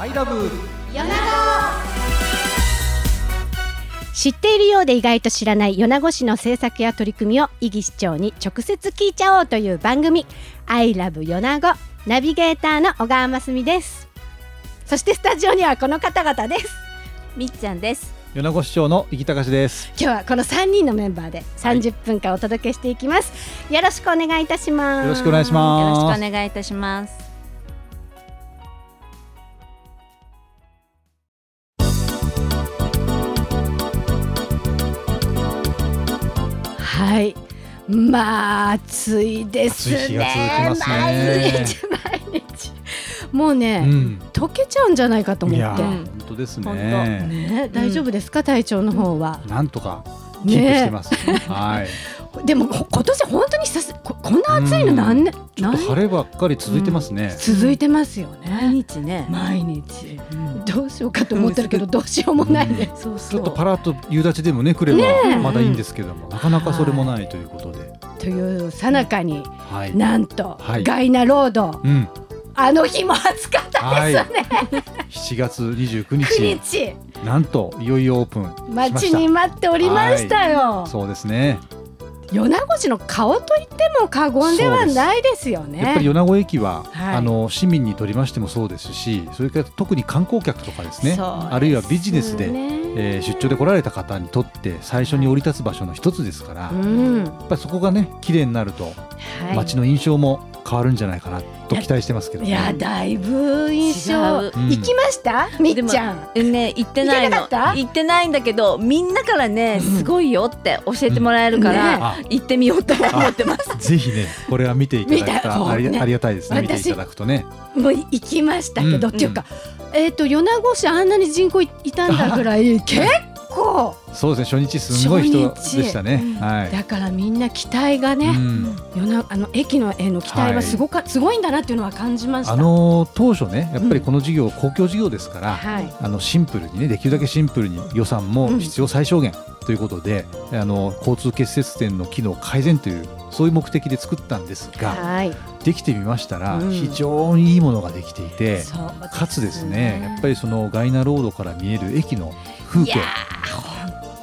アイラブ米子知っているようで意外と知らない米子市の政策や取り組みを伊木市長に直接聞いちゃおうという番組「アイラブ米子」ナビゲーターの小川真澄です。そしてスタジオにはこの方々です。みっちゃんです。米子市長の生き隆です。今日はこの3人のメンバーで30分間お届けしていきます、よろしくお願いいたします。よろしくお願いしよます。ろしくお願いいたします。はい。まあ暑いですね。暑い日が続きますね。毎日毎日。もうね、うん。溶けちゃうんじゃないかと思って。本当です本ねね、大丈夫ですか、体調の方は。なんとかキープしてます、はい。でもこ今年本当にさすここんな暑いの何年、ちょっと晴ればっかり続いてますね、続いてますよ毎ね。日ね。毎日。どうしようかと思ってるけどどうしようもないね。そうちょっとパラッと夕立でもね来ればまだいいんですけども、なかなかそれもないということで、というさなかにはい、なんと、はい。ガイナロード。うん、あの日も暑かったですね。7月29 9日。日。なんといよいよオープンしま待ちに待っておりましたよ。そうですね米子市の顔と言っても過言ではないですよね。やっぱり米子駅は、はい。あの市民にとりましてもそうですしそれから特に観光客とかですねね。あるいはビジネスで、えー出張で来られた方にとって最初に降り立つ場所の一つですから、やうん、っぱりそこがね綺麗になると、はい。街の印象も変わるんじゃないかなと期待してますけど、ね、いやだいぶ印象。行きました、みっちゃん。うんね行ってないの。行けなかった？行ってないんだけどみんなからねうん。すごいよって教えてもらえるから、ね。あ行ってみようと思ってます。ぜひねこれは見ていただい見た。たそうね。ありありがたいですね見て私いただくとね。もう行きましたけど、うん。っていうか、えっ、と米子市あんなに人口いたんだぐらい 結構そうですね。初日すごい人でしたね、うん。はい、だからみんな期待がね、うん。あの駅のへの期待はすごか、すごいんだなっていうのは感じました。あの当初ねやっぱりこの事業、公共事業ですから、はい。あのシンプルにねできるだけシンプルに予算も必要最小限ということで、あの交通結節点の機能改善というそういう目的で作ったんですが、はい、できてみましたら、うん。非常にいいものができていて、そうかつですねやっぱりそのガイナロードから見える駅の風景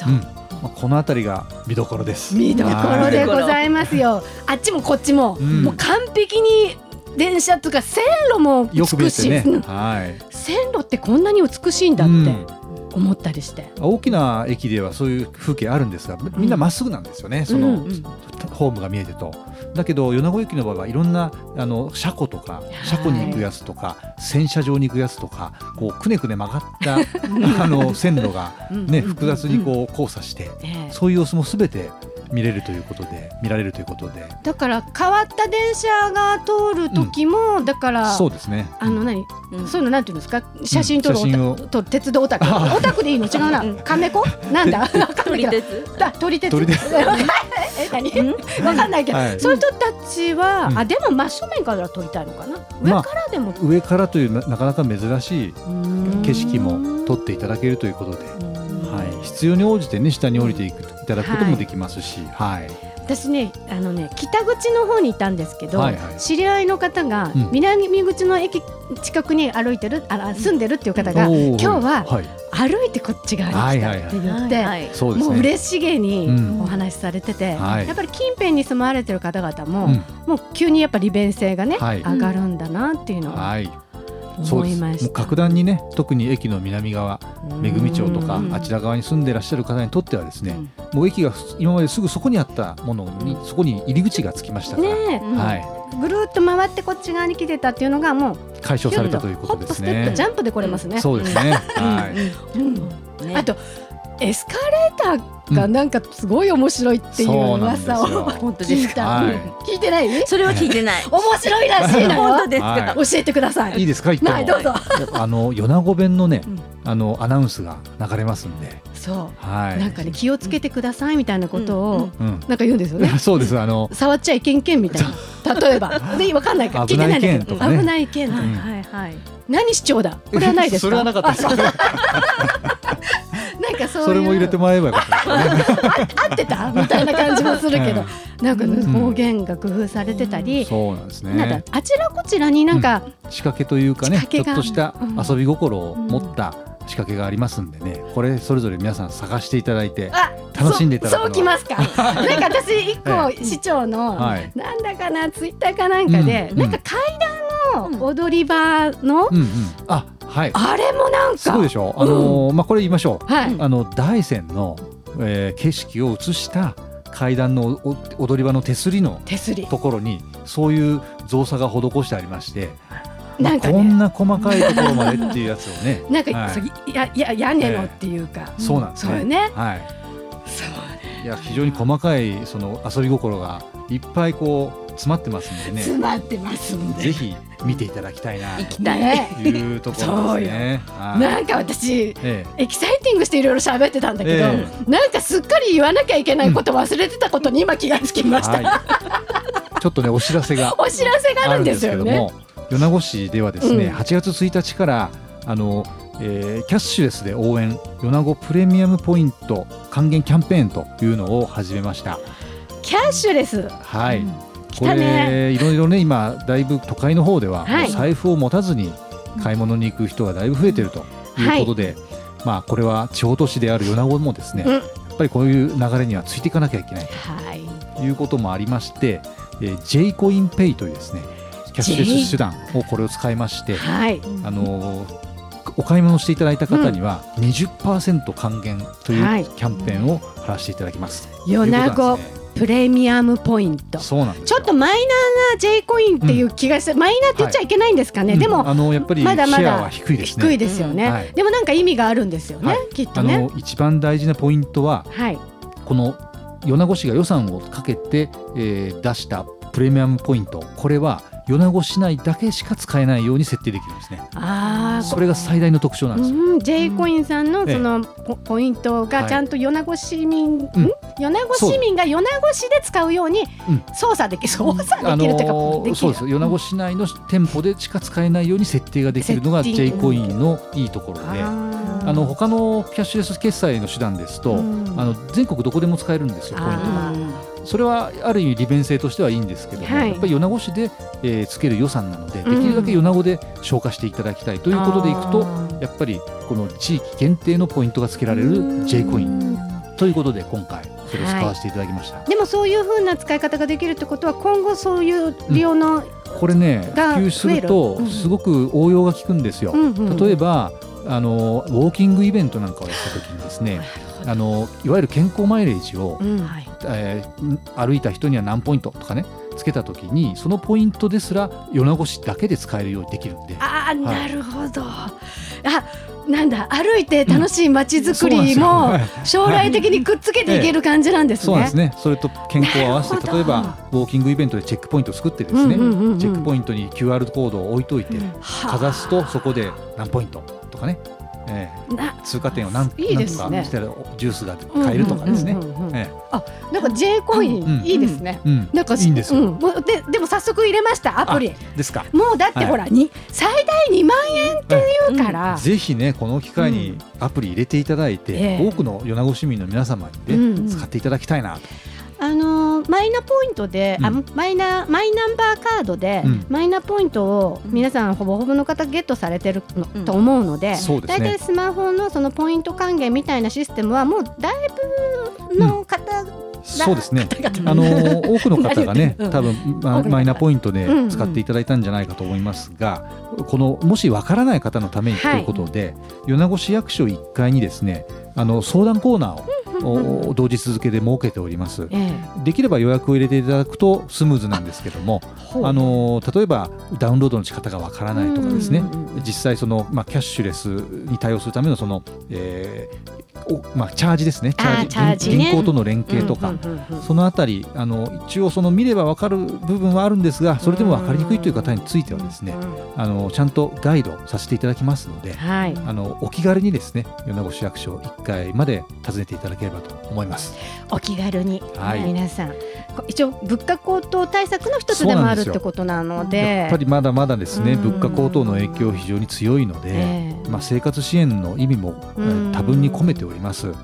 まあ、この辺りが見どころです。見どころではい。ございますよ。あっちもこっちも、うん。もう完璧に電車とか線路もよく見美しい、ね、うんはい、線路ってこんなに美しいんだってうん。思ったりして、大きな駅ではそういう風景あるんですがみんなまっすぐなんですよね、その、うんホームが見えてと。だけど米子駅の場合はいろんなあの車庫とか車庫に行くやつとか、洗車場に行くやつとかこうくねくね曲がった あの線路が、ね、うん複雑にこう交差して、ええ。そういう様子もすべて見れるということで見られるということで。だから変わった電車が通る時も、だからそうですね。あの何、うん。そういうのなんていうんですか？写真撮るオタ、写真を。撮る鉄道オタク。あオタクでいいの？違うな。うん。カメコ？なんだ？わかん撮ないけどり鉄？だ撮り鉄。撮り鉄。え何？わかんないけど、はい。そういう人たちは、うん。あでも真正面から撮りたいのかな？上まあからでも、上からというななかなか珍しい景色も撮っっていただけるということで、はい、必要に応じてね下に降りていくいただくこともできますし、はい。私ねあのね北口の方にいたんですけど、はいはい。知り合いの方が、うん。南口の駅近くに歩いてるあ住んでるっていう方がおー。今日ははい、歩いてこっち側に来たって言って、はいそうですね。もう嬉しげにうん。お話しされてて、はい。やっぱり近辺に住まわれてる方々も、うん。もう急にやっぱ利便性がね、はい。上がるんだなっていうのをはいそうです。思いました。もう格段にね特に駅の南側めぐみ町とかうん。あちら側に住んでらっしゃる方にとってはですね、もう駅が今まですぐそこにあったものにそこに入り口がつきましたから、ねうんはい、えぐるっと回ってこっち側に来てたっていうのがもう解消されたというこホップステッとですねプジャンプで来れますね。そうですね、はい。うん。ねあとエスカレーターがなんかすごい面白いっていう噂をよ。本当ですか？聞いた。はい。聞いてない？それは聞いてない。面白いらしいのよ 本当。ですか？はい。教えてください。いいですかはいどうぞ。あの米子弁のね、うん。あのアナウンスが流れますんで、そはい、う。なんかね気をつけてくださいみたいなことをうん。うん、なんか言うんですよね。そうです。あの触っちゃいけんけんみたいな。例えば。でわかんないから。聞いてないんだけど。危ない件とかね。危ない件うん。はいはい。何市長だ？これはないですか？それはなかったですかかそうそれも入れてもらえばよかった。合ってた？みたいな感じもするけど、なんか方言が工夫されてたり、そうなんですなんあちらこちらになんか、仕掛けというかね、ちょっとしたうん。遊び心を持った仕掛けがありますんでね、これそれぞれ皆さん探していただいて、あ楽しんでいただそうそうきますか。なんか私一個え市長の、はい。なんだかなツイッターかなんかで、うんなんか階段の踊り場の、あはい、あれもなんか。すごいでしょ？あのーまあこれ言いましょう。はい、あの大山の、えー景色を映した階段のお踊り場の手すりの手すり。ところにそういう造作が施してありまして、まあなんかね。こんな細かいところまでっていうやつをね。なんか、はい。そうやや屋根のっていうか、そうなんです。ね。ね。はい。そういや非常に細かいその遊び心がいっぱいこう詰まってますんでね、詰まってますんで。ぜひ見ていただきたいな行きたい。ねというところですね。はい。なんか私えエキサイティングしていろいろ喋ってたんだけど、えなんかすっかり言わなきゃいけないこと忘れてたことに今気がつきました、えはい。ちょっとねお知らせが お知らせがああるんですよねも、米子市ではですね、うん。8月1日からあの、えーキャッシュレスで応援米子プレミアムポイント還元キャンペーンというのを始めました。キャッシュレス。はい。うん。来これいろいろね今だいぶ都会の方では、財布を持たずに買い物に行く人がだいぶ増えてるということで、まあこれは地方都市である米子もですね、うん。やっぱりこういう流れにはついていかなきゃいけないはい。ということもありまして、えー、J コインペイというですねキャッシュレス手段をこれを使いまして、はい。あのーお買い物していただいた方には20%還元というはい。キャンペーンを貼らせていただきます。米子プレミアムポイント。そうなんですちょっとマイナーな J コインっていう気がして、マイナーって言っちゃいけないんですかね、うんでもあのやっぱりシまだまだェアは低いですね。低いですよね、うん。はい。でもなんか意味があるんですよね、はい。きっとね。あの一番大事なポイントははい。この米子市が予算をかけて、えー出したプレミアムポイント。これは米子市内だけしか使えないように設定できるんですね。ああそれが最大の特徴なんですよ。うん、J コインさんのええそのポポイントがはい。ちゃんと米子市民、ん。う。ん米子市民が米子市で使うようにうん。操作でき操作あできるというか、そうです米子市内の店舗でしか使えないように設定ができるのがセッティ J ング。コインのいいところで。あの他のキャッシュレス決済の手段ですと、うん。あの全国どこでも使えるんですよ、ポイントが。あそれはある意味利便性としてはいいんですけども、はい。やっぱり米子市で、えーつける予算なので、できるだけ米子で消化していただきたいということでいくと、やっぱりこの地域限定のポイントがつけられる J コイン。ということで今回それを使わせていただきました。でもそういう風な使い方ができるってことは今後そういう利用の、これね普が及するとすごく応用が効くんですよ。うんうん例えばあのウォーキングイベントなんかをやった時にですねあのいわゆる健康マイレージを、うんえー歩いた人には何ポイントとかねつけた時にそのポイントですら米子市だけで使えるようにできるんで。ああ、なるほど。あなんだ歩いて楽しい街づくりも将来的にくっつけていける感じなんですね。そうです。ねそれと健康を合わせて例えばウォーキングイベントでチェックポイントを作ってですね、うんうんうんうん。チェックポイントに QR コードを置いといて、はあ。かざすとそこで何ポイントとかね、えなー通過点を何いいですしたらジュースが買えるとかですね。あなんか J コイン、うん。いいですね。なんかいいんですよ。うん、もうででも早速入れましたアプリ。ですか。もうだってはい。ほら、に最大2万円っていうから、ぜひねこの機会にうん。アプリ入れていただいて、ええ。多くの米子市民の皆様にね、うん。使っていただきたいなと。あのーマイナポイントで、あうん。マイナマイナンバーカードで、うん。マイナポイントを皆さんほぼほぼの方ゲットされてるの、うん。と思うので、そうですね。大体スマホのそのポイント還元みたいなシステムはもうだいぶの方、そうですね。あのー多くの方がね、うん多分マイナポイントで使っていただいたんじゃないかと思いますが、このもしわからない方のためにとはいいうことで、米子市役所1階にですね、あの相談コーナーを、お同時続けで設けております。えできれば予約を入れていただくとスムーズなんですけども、えあのー例えばダウンロードの仕方がわからないとかですね、実際その、まあ、キャッシュレスに対応するためのその、えーおまあ、チャージですね。チャージ。ね。銀行との連携とか、そのあたりあの一応その見ればわかる部分はあるんですがそれでもわかりにくいという方についてはですねうんあのちゃんとガイドさせていただきますのではい。あのお気軽にですね米子市役所1階まで訪ねていただければと思います。お気軽に、はい。皆さん一応物価高騰対策の一つでもあるってことなので。やっぱりまだまだですねうん。物価高騰の影響非常に強いので、ええ。まあ、生活支援の意味も多分に込めております。は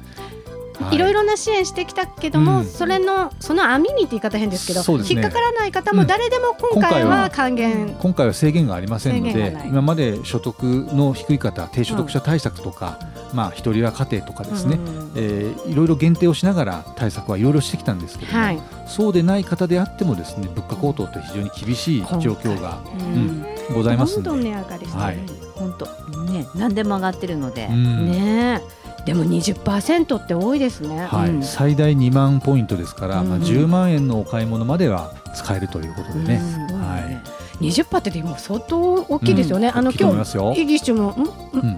い。ろいろな支援してきたけども、うん。それのその網にって言い方変ですけどね。引っかからない方も誰でも今回は還元、今回は制限がありませんので今まで所得の低い方低所得者対策とか、まあ、一人親家庭とかですね、うん。えーいろいろ限定をしながら対策はいろいろしてきたんですけども、はい、そうでない方であってもですね物価高騰って非常に厳しい状況がうん。ございますどんどんんで。値上がりしてる、はい。本当。ね何でも上がってるので、うん。ね。えでも20%って多いですね、はい。うん。最大2万ポイントですから、まあ、うん10万円のお買い物までは使えるということでね、うん。はい。20%ってでも相当大きいですよね、あのうん大きいと思い今日イギッシュも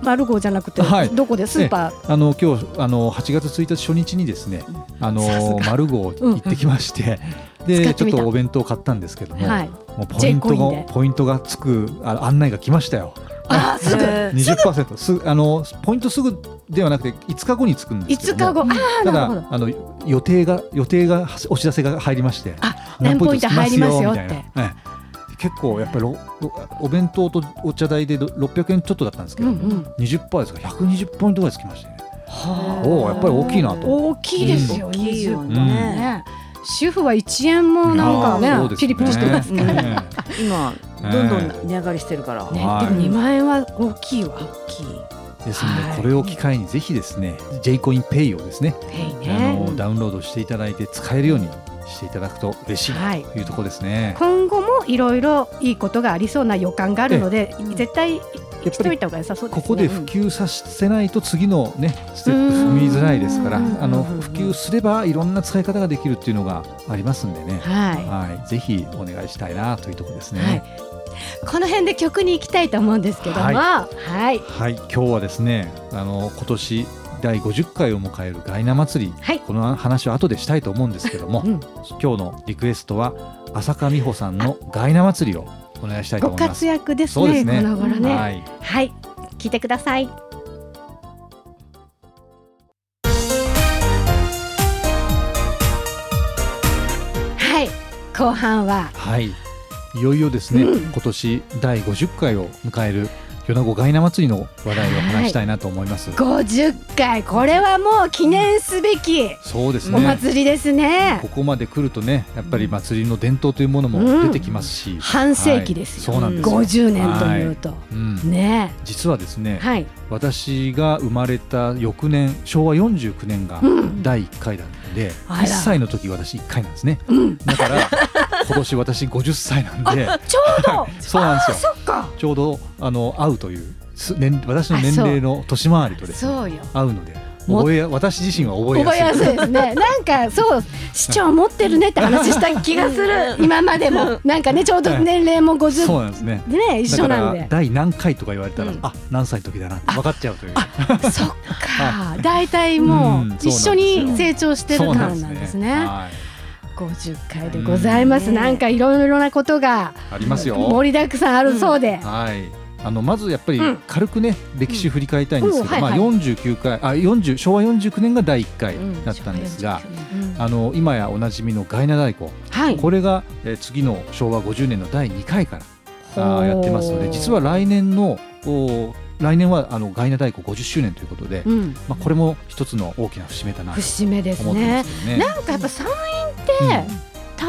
マルゴーじゃなくて、はい。どこで？スーパー、あの今日あの8月1日初日にですね、あのマルゴー行ってきまして、でちょっとお弁当買ったんですけども、はい。もうポイントがポイントがつくあ案内が来ましたよ。あーすぐ。へー20%すあのポイントすぐではなくて5日後につくんですけ5ど。も日後。ああたなるほど。だあの予定が予定がお知らせが入りまして。あ何ポイント入りますよって。みたいな。ええ。結構やっぱりろろお弁当とお茶代でろ600円ちょっとだったんですけど、うんうん。20%ですか？ら120ポイントぐらいつきましたね。はおおやっぱり大きいなと。大きいですよ、大きいよ20%ねね主婦は1円もなんかねピリピリしてますから。今どんどん値上がりしてるから、ねねでもはい2万円は大きいわ大きい。ですので、はい。これを機会にぜひですね J コインペイをですねペイあねのダウンロードしていただいて使えるようにしていただくと嬉しいはいというところですね。今後もいろいろいいことがありそうな予感があるのでええ。絶対やっぱりここで普及させないと次のねステップ踏みづらいですからうん。あの普及すればいろんな使い方ができるっていうのがありますんでね、ははい、ぜひお願いしたいなというところですい、はい。ね。、この辺で曲に行きたいと思うんですけども。はい。はい。はい、今日はですねあの今年第50回を迎えるガイナ祭りはい。この話は後でしたいと思うんですけども、うん。今日のリクエストは浅香美穂さんのガイナ祭りをお願いしたいとご思います。活。躍ですねすね。この頃ね。はい、はい。聞いてください。はい。後半は。はい、いよいよですね、うん。今年第50回を迎える米子ガイナ祭りの話題を話したいなと思います。50回。これはもう記念すべきおそうですね。祭りですね。ここまで来るとね、やっぱり祭りの伝統というものも出てきますし、半世紀ですよ、はい。そうなんですよ。50年というと、うん、ね。実はですね、はい。私が生まれた翌年昭和49年がうん。第1回なんで、あら。1歳の時私1回なんですね。うん。だから今年私50歳なんで、ちょうど。そうなんですよ。そっか。ちょうどあの合うというす年私の年齢の年回りとですね合う。のでも覚えや私自身は覚え覚えややすい。すいですね。なんかそう市長持ってるねって話した気がする。今までも。なんかねちょうど年齢もそう50なんですね。ね一緒なんで。第何回とか言われたら、うん。あ何歳の時だなって分かっちゃうという。そっか。大体もうんう一緒に成長してるそうからなんですね。はい。50回でございます。うん。なんかいろいろなことがありますよ。盛りだくさんあるそうで。はい。あのまずやっぱりうん。軽くね、歴史振り返りたいんですけど、まあうん。はいはい。49回あ40昭和49年が第1回だったんですが、うん。あの今やおなじみのガイナ太鼓、はい。これが、えー次の昭和50年の第2回からあやってますので実は来年のお来年はあのガイナ太鼓50周年ということで、うん。まあ、これも一つの大きな節目だなと節目ですね。ね。なんかやっぱ山陰って太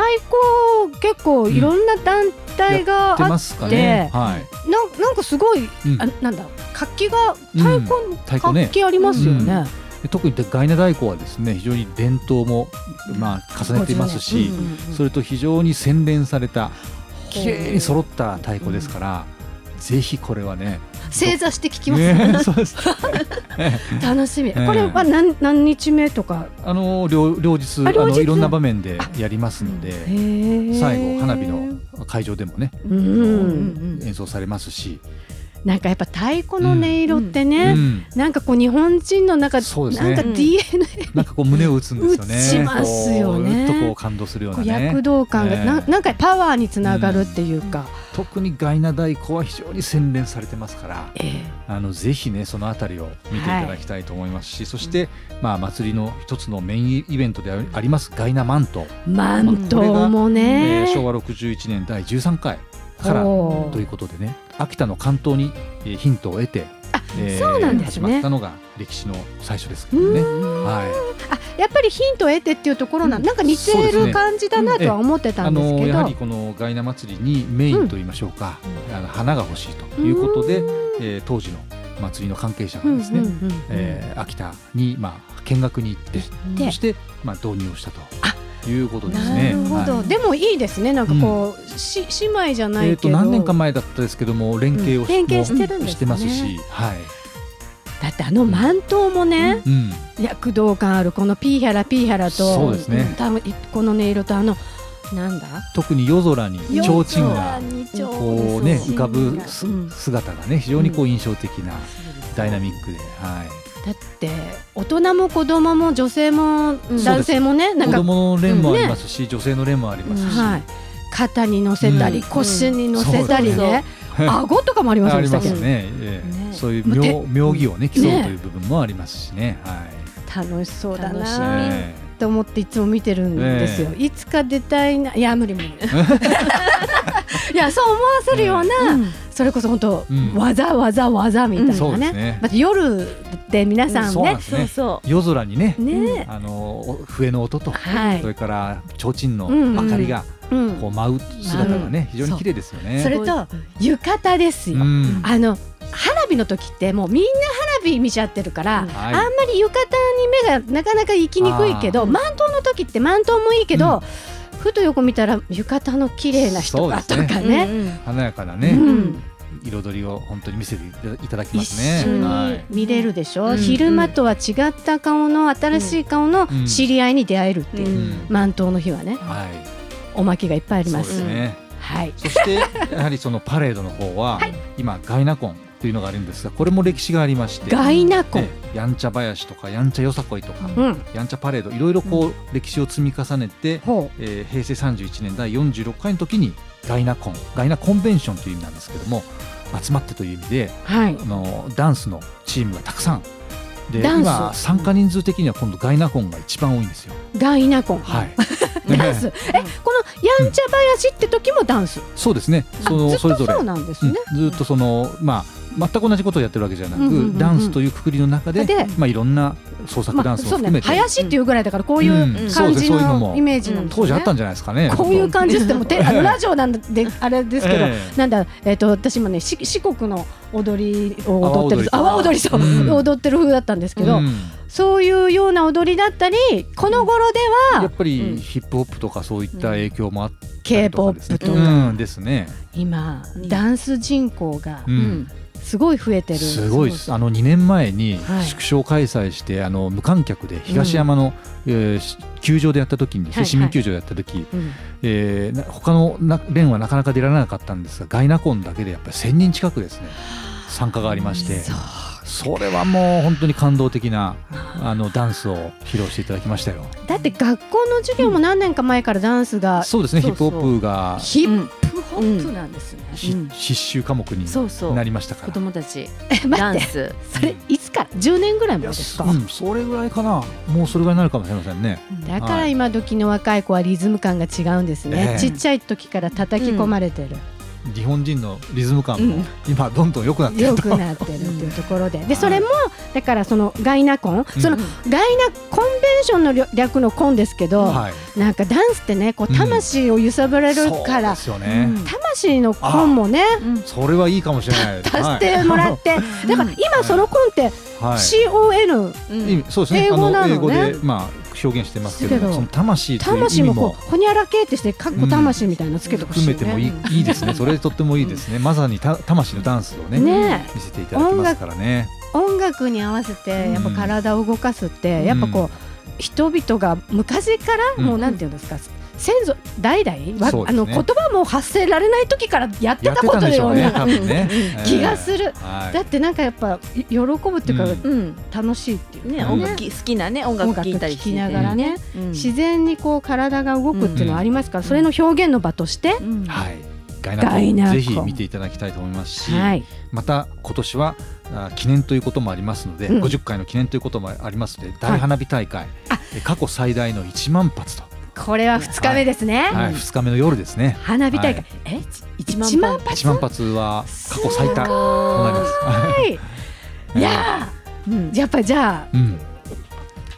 鼓結構いろんな団体がやってあっますかね。ではい。なんなんかすごいうん。あなんだ活気が太鼓、太鼓ね。活気ありますよね。で特にガイナ太鼓はですね非常に伝統もまあ重ねていますし、それと非常に洗練された綺麗に揃った太鼓ですから、ぜひこれはね正座して聞きます、ねね そうです 楽しみ、ええ。これは何何日目とか？あの両両日あのいろんな場面でやりますので最後花火の会場でもね、うん演奏されますしなんかやっぱ太鼓の音色ってね、うん。なんかこう日本人の中、そうですね。なんかうん DNA なんかこう胸を打つんですよね。打ちますよね。とこう感動するようなね。躍動感が、ええ。ななんかパワーにつながるっていうか、特にガイナ太鼓は非常に洗練されてますから。ええ。あのぜひねそのあたりを見ていただきたいと思いますし、そして、まあ、祭りの一つのメインイベントでありますガイナマント、マントもえねー、昭和61年第13回からということでね秋田の関東に、えーヒントを得て、あえーそうなんですね。始まったのが歴史の最初ですけどね。はあやっぱりヒントを得てっていうところなん、なんか似てる感じだなとは思ってい、たあんですけど、のやはりこのガイナ祭りにメインと言いましょうか、あの花が欲しいということで、えー当時の祭りの関係者がですね、うんうんうんえー秋田に、まあ、見学に行ってでそして、まあ、導入をしたと。あいうことですなね。るほど、はい。でもいいですね。なんかこう、し姉妹じゃないえー、けど、と何年か前だったですけども連携をし,、うん。連携してるんですね。してますし、はい。だってあの満頭もね、うん、躍動感あるこのピーヒャラピーヒャラとそうですね。多分この音色とあのなんだ？特に夜空に提灯がこうね浮かぶ姿がね非常にこう印象的なダイナミックで、はい、だって大人も子供も女性もす。男性もねなん子か、供の連もありますし、女性の連もありますし、はい、肩に乗せたり、うん。腰に乗せたりね、顎とかもありますよね、ええ。ね。そういう妙妙義をね競うとねいう部分もありますしね、はい。楽しそうだな。えと思っていつも見てるんですよ、いつか出たいな。いや無理無理。いやそう思わせるような、それこそ本当、うん。技技技みたいなね,、また夜で皆さんね。ね。夜空にねね、あのお笛の音と、はい。それから提灯のうん明かりがうん。こう舞う姿がね、非常に綺麗ですよね。それと浴衣ですよ、うん。あの花火の時ってもうみんな花火見ちゃってるから、うん。はい。あんまり浴衣に目がなかなか行きにくいけどあー。満頭の時って満頭もいいけど、ふと横見たら浴衣の綺麗な人がとそうですかう。ね華やかなうね、ん。彩りを本当に見せていただきま一すね。見れるでしょ、うん。昼間とは違った顔の新しい顔のうん。知り合いに出会えるっていう、うん。うん満頭の日はね。はい、おまけがいっぱいありそうま。ですすね。はい。そしてやはりそのパレードの方は、今ガイナコンというのがあるんですが、これも歴史がありまして、ガイナコ。やんちゃ林とかやんちゃよさこいとか、うん、やんちゃパレードいろいろこう歴史を積み重ねて、ほえー平成31年第46回の時にガイナコンガイナコンベンションという意味なんですけども集まってという意味でうはい。あのダンスのチームがたくさん。で今参加人数的には今度ガイナコンが一番多いんですよ。ガイナコン、はい、ダンス。えこのやんちゃ林って時もダンス、そうですね。そのそれぞれ。とそうなんですうん。ね、ずっとそのまあ全く同じことをやってるわけじゃなく、ダンスというくくりの中ででまあいろんな創作ダンスもそうね。含めて、林っていうぐらいだからこういう感じのイメージなんですね、当時あったんじゃないですかね。こういう感じっ てもてラジオなんであれですけど、ええ。なんだえっ、と私もねし四国の踊りを踊ってる阿阿波踊りそう、うん。踊ってる風だったんですけど、うん。そういうような踊りだったりこの頃ではやっぱりうん。ヒップホップとかそういった影響もあったり k とかですね。とか、うん。ですね。今うんダンス人口がううんんすごい増えてる、すごいです。あの2年前にはい。縮小開催して、あの無観客で東山の、えーし球場でやった時にですね、はい。市民球場でやった時、うん。えーな他のな連はなかなか出られなかったんですがガイナコンだけでやっぱり1000人近くですね。参加がありまして。それはもう本当に感動的なあのダンスを披露していただきましたよ。だって学校の授業も何年か前からダンスがそうですね。ヒップホップがヒップホップなんですね、ひうん。必修科目にそうそう。なりましたから。子供たち。えダ待って。ンス。それいつから？10年ぐらい前ですか、うん、それぐらいかな。もうそれぐらいになるかもしれませんね。だから今時の若い子はリズム感が違うんですね、ええ。ちっちゃい時から叩き込まれてる、日本人のリズム感もうん。今どんどん良くなってると。良くなってるっていうところで、で はい。それもだからそのガイナコン、そのうんガイナコンションの略略のコンですけど、はい。なんかダンスってねこう魂を揺さぶられるから、そうですよね。うん魂のコンもねうんそれはいいかもしれない。足してもらって、だから今そのコンってはい。CON うんいいそうですね。英語なのねあのまあ表現してますけど、その魂魂もこうほにゃらけってしてかっこ魂みたいなのつけてほしいね。含めてもいい,、いいですね。それとってもいいですね。まさにた魂のダンスをねね見せていただきますからね。音楽に合わせてやっぱ体を動かすって、やっぱこう人々が昔からうん。もうなんていうんですか、先祖代々ね。あの言葉も発せられない時からやってたことのような多分ね。気がする。はい。だってなんかやっぱい喜ぶっていうか、うん。うん楽しいっていうねうん。音楽。好きなね音楽聴いたりきながらね、うん。自然にこう体が動くっていうのはありますから、それの表現の場として、うんはい。ガガイナぜひ見ていただきたいと思いますし、はい、また今年はあ記念ということもありますので、うん。50回の記念ということもありますので、大花火大会、あ。え過去最大の1万発と、これは2日目ですね、はい、2日目の夜ですね。花火大会、はい。え？一1万発？発？1万発は過去最多すとなります。はい。いやうん。ーやっぱりじゃあうん、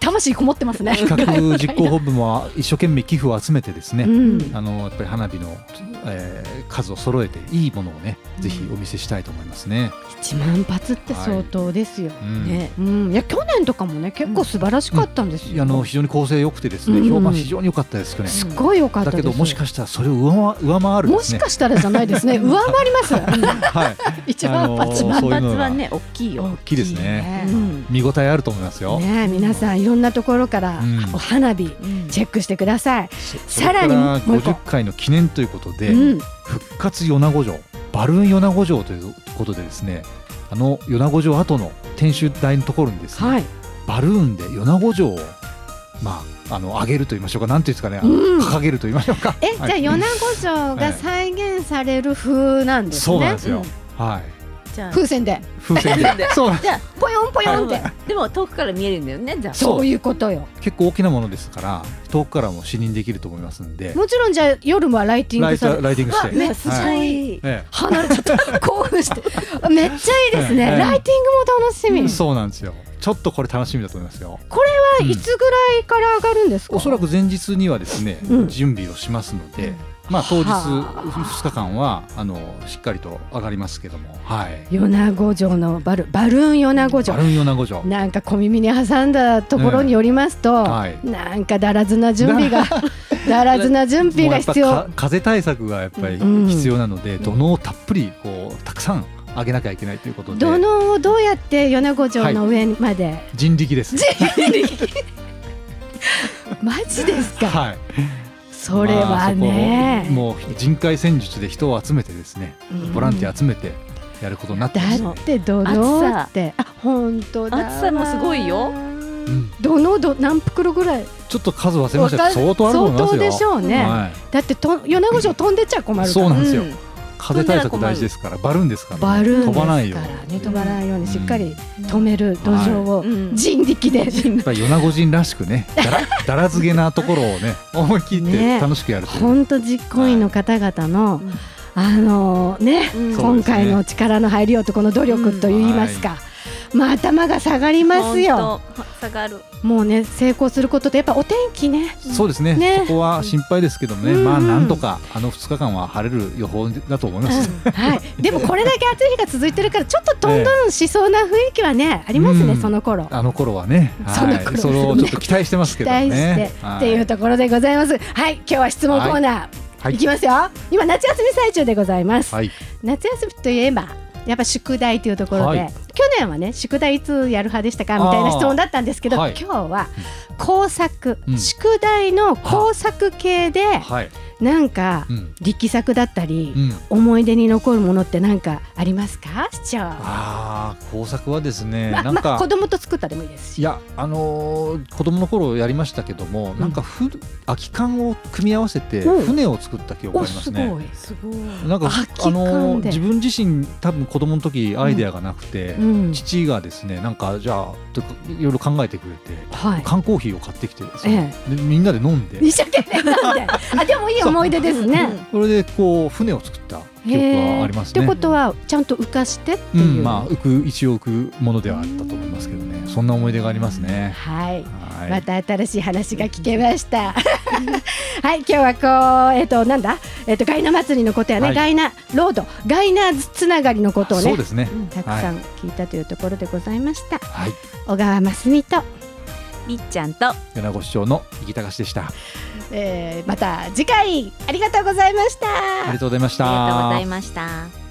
魂こもってますね。企画実行本部も一生懸命寄付を集めてですね、うん。あのやっぱり花火の、えー数を揃えていいものをね、ぜひお見せしたいと思いますね。1万発って相当ですよ、うん。ね。うん、いや去年とかもね結構素晴らしかったんですよ、あの非常に構成良くてですね、うん。評判非常に良かったです去年。すごい良かっただけどもしかしたらそれを上回上回るね。もしかしたらじゃないですね。上回ります。はい。一万発あのー一万そういうのが発はね大きいよ。大きいですね。うん。見応えあると思いますよ。ねえ皆さんいろんなところからうん。お花火うん。チェックしてください、そさらにもう一個。から50回の記念ということで、うん、復活米子城バルーン米子城ということでですねあの米子城跡の天守台のところにですね、はい。バルーンで米子城をまああの上げると言いましょうか。なんていうんですかね、うん。掲げると言いましょうか。え、はいじゃあ米子城が再現される風なんですね。そうなんですよ、はい。じゃあ。風船で。風船で。そう。じゃあポヨンポヨンって、でも遠くから見えるんだよねじゃあ。そう。いうことよ。結構大きなものですから遠くからも視認できると思いますんで。もちろんじゃあ夜はライティングさライティングして、わめっちゃはい。いい。え離れちゃった興奮して。めっちゃいいですね、ええ。ライティングも楽しみ、えそうなんですよ。ちょっとこれ楽しみだと思いますよ。これはいつぐらいから上がるんですか、おそらく前日にはですね、うん。準備をしますので、まあ当日はあ。2日間はあのしっかりと上がりますけども、はい。米子城のバルバルーン米子城。バルーン米子城。なんか小耳に挟んだところによりますと、はい。なんかだらずな準備が だらずな準備が必要。か風対策がやっぱりうん。必要なので、土のをたっぷりこうたくさん上げなきゃいけないということで、土のをどうやって米子城の上まで、人力です。マジですか、はい。それはまあね、そこもう人海戦術で人を集めてですね、うん。ボランティア集めてやることになってます。だね。って土のって。あ本当だ。わ厚さもすごいよ。うん。土のど何袋ぐらい？ちょっと数忘れました相当あると思いますよ。相当でしょうね、はい。だってと米子城飛んでっちゃ困るから。そうなんですよ。うん風対策大事ですからバルーンですからね、バルーンです飛ばないよからね飛ばないようにしっかり止める土壌をうん。人力で、やっぱり米子人らしくねだら だらずげなところをね思い切ってね。楽しくやる本当実行委員の方々の、うんあのね、うん。今回の力の入りようとこの努力といいますか、まあ頭が下がりますよ。下がる。もうね成功することってやっぱお天気ね。そうですね。ね。そこは心配ですけどもね、うん。まあなんとかあの2日間は晴れる予報だと思います、はい。でもこれだけ暑い日が続いてるからちょっとトントンしそうな雰囲気はねありますね、うんその頃。あの頃はね、その頃はい、それをちょっと期待してますけど期待して、ね。っていうところでございます。はい、今日は質問コーナー、はい。い、きますよ。今夏休み最中でございます。はい、夏休みといえばやっぱ宿題というところで、はい去年はね宿題いつやる派でしたかみたいな質問だったんですけど、はい。今日は工作、うん。宿題の工作系ではい、なんかうん、力作だったり、うん。思い出に残るものって何かありますか？市長。ああ、工作はですね、まなんか、まあ子供と作ったでもいいですし。いやあのー子供の頃やりましたけども、なんかふ空き缶を組み合わせてうん。船を作った記憶ありますすね。ごいすごい。なんか空き缶あのーで自分自身多分子供の時アイデアがなくて、うん。父がですねなんかじゃあいろいろ考えてくれてはい。缶コーヒーを買ってきてですね、でみんなで飲んで。一生懸命なんで。あでもいい思い出ですね。それでこう船を作った記憶はありますね。ってことはちゃんと浮かしてってういう、ん、まあ浮く一応浮くものではあったと思いますけどね。そんな思い出がありますね。はい。はい。また新しい話が聞けました。はい、今日はこう、えっ、と、なんだ、えっ、と、ガイナ祭りのことやね、はい。ガイナロード、ガイナつながりのことをね。そう。ですね。たくさん聞いたというところでございました。はい、小川真澄と、みっちゃんと米子市長の生きたかしでした。あえー、また次回ありがとうございました。りがとうございました。ありがとうございました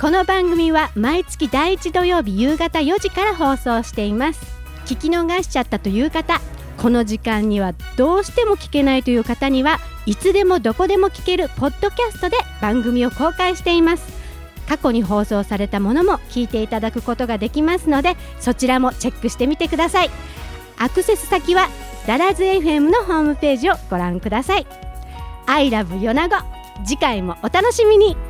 この番組は毎月第1土曜日夕方4時から放送しています聞き逃しちゃったという方この時間にはどうしても聞けないという方にはいつでもどこでも聞けるポッドキャストで番組を公開しています過去に放送されたものも聞いていただくことができますのでそちらもチェックしてみてください。アクセス先はダラズ FM のホームページをご覧ください。I love 米子次回もお楽しみに。